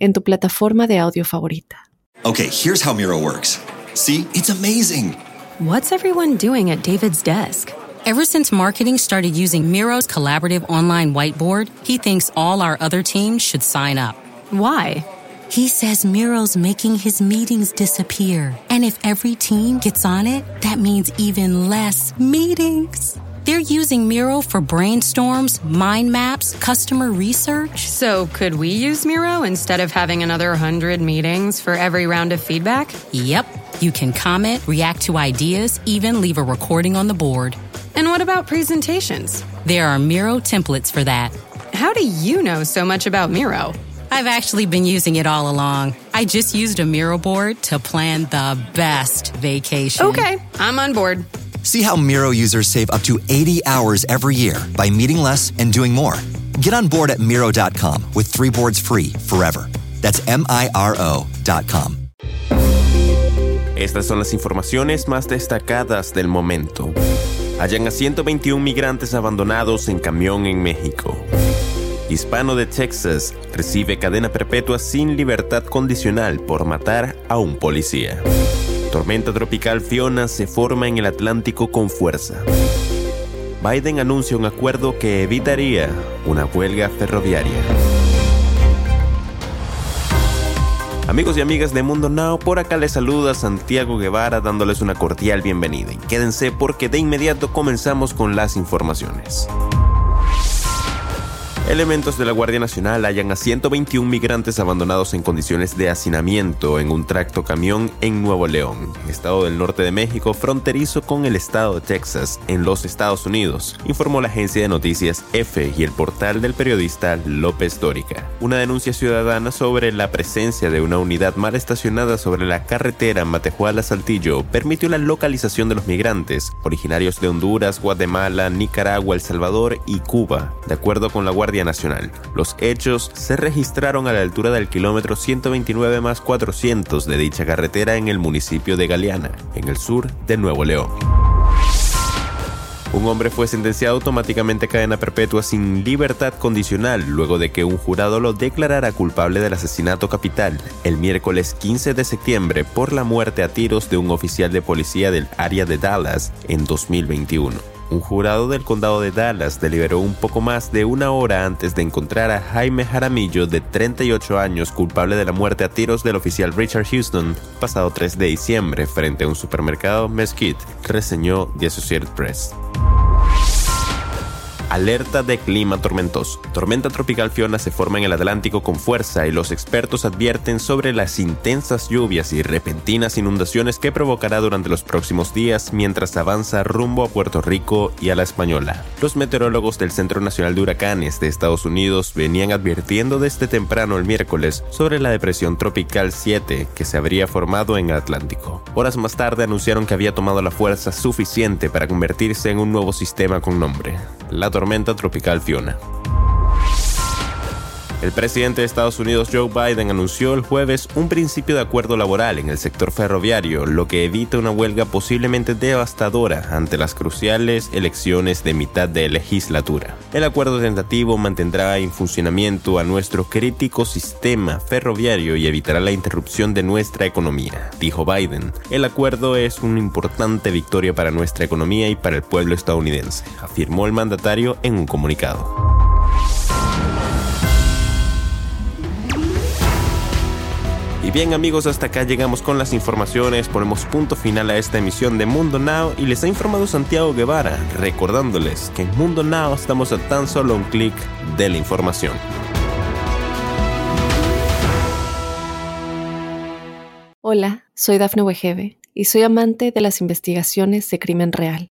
en tu plataforma de audio favorita. Okay, here's how Miro works. See, it's amazing. What's everyone doing at David's desk? Ever since marketing started using Miro's collaborative online whiteboard, he thinks all our other teams should sign up. Why? He says Miro's making his meetings disappear. And if every team gets on it, that means even less meetings. They're using Miro for brainstorms, mind maps, customer research. So, could we use Miro instead of having another 100 meetings for every round of feedback? Yep. You can comment, react to ideas, even leave a recording on the board. And what about presentations? There are Miro templates for that. How do you know so much about Miro? I've actually been using it all along. I just used a Miro board to plan the best vacation. Okay, I'm on board. See how Miro users save up to 80 hours every year by meeting less and doing more. Get on board at Miro.com with three boards free forever. That's M I R O.com. Estas son las informaciones más destacadas del momento. Hallan a 121 migrantes abandonados en camión en México. Hispano de Texas recibe cadena perpetua sin libertad condicional por matar a un policía. Tormenta tropical Fiona se forma en el Atlántico con fuerza. Biden anuncia un acuerdo que evitaría una huelga ferroviaria. Amigos y amigas de Mundo Now, por acá les saluda Santiago Guevara dándoles una cordial bienvenida. Y quédense porque de inmediato comenzamos con las informaciones. Elementos de la Guardia Nacional hallan a 121 migrantes abandonados en condiciones de hacinamiento en un tracto camión en Nuevo León, estado del norte de México, fronterizo con el estado de Texas, en los Estados Unidos, informó la agencia de noticias F y el portal del periodista López Dórica. Una denuncia ciudadana sobre la presencia de una unidad mal estacionada sobre la carretera Matejuala-Saltillo permitió la localización de los migrantes, originarios de Honduras, Guatemala, Nicaragua, El Salvador y Cuba. De acuerdo con la Guardia Nacional. Los hechos se registraron a la altura del kilómetro 129 más 400 de dicha carretera en el municipio de Galeana, en el sur de Nuevo León. Un hombre fue sentenciado automáticamente a cadena perpetua sin libertad condicional luego de que un jurado lo declarara culpable del asesinato capital el miércoles 15 de septiembre por la muerte a tiros de un oficial de policía del área de Dallas en 2021. Un jurado del condado de Dallas deliberó un poco más de una hora antes de encontrar a Jaime Jaramillo, de 38 años, culpable de la muerte a tiros del oficial Richard Houston, pasado 3 de diciembre frente a un supermercado Mesquite, reseñó The Associated Press. Alerta de clima tormentoso. Tormenta tropical Fiona se forma en el Atlántico con fuerza y los expertos advierten sobre las intensas lluvias y repentinas inundaciones que provocará durante los próximos días mientras avanza rumbo a Puerto Rico y a la Española. Los meteorólogos del Centro Nacional de Huracanes de Estados Unidos venían advirtiendo desde temprano el miércoles sobre la depresión tropical 7 que se habría formado en el Atlántico. Horas más tarde anunciaron que había tomado la fuerza suficiente para convertirse en un nuevo sistema con nombre, la tormenta tropical Fiona. El presidente de Estados Unidos Joe Biden anunció el jueves un principio de acuerdo laboral en el sector ferroviario, lo que evita una huelga posiblemente devastadora ante las cruciales elecciones de mitad de legislatura. El acuerdo tentativo mantendrá en funcionamiento a nuestro crítico sistema ferroviario y evitará la interrupción de nuestra economía, dijo Biden. El acuerdo es una importante victoria para nuestra economía y para el pueblo estadounidense, afirmó el mandatario en un comunicado. Y bien amigos, hasta acá llegamos con las informaciones, ponemos punto final a esta emisión de Mundo Now y les ha informado Santiago Guevara, recordándoles que en Mundo Now estamos a tan solo un clic de la información. Hola, soy Dafne Wegebe y soy amante de las investigaciones de crimen real.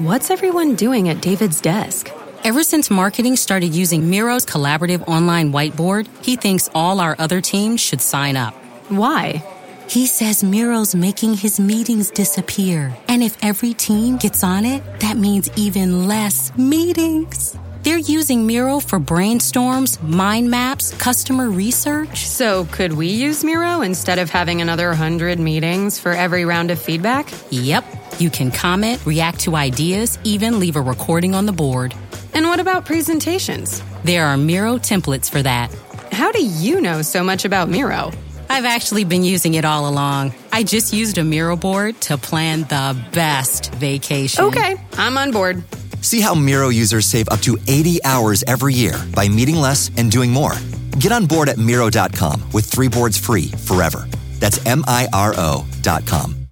What's everyone doing at David's desk? Ever since marketing started using Miro's collaborative online whiteboard, he thinks all our other teams should sign up. Why? He says Miro's making his meetings disappear. And if every team gets on it, that means even less meetings. They're using Miro for brainstorms, mind maps, customer research. So, could we use Miro instead of having another hundred meetings for every round of feedback? Yep. You can comment, react to ideas, even leave a recording on the board. And what about presentations? There are Miro templates for that. How do you know so much about Miro? I've actually been using it all along. I just used a Miro board to plan the best vacation. Okay, I'm on board. See how Miro users save up to 80 hours every year by meeting less and doing more. Get on board at Miro.com with three boards free forever. That's M I R O.com.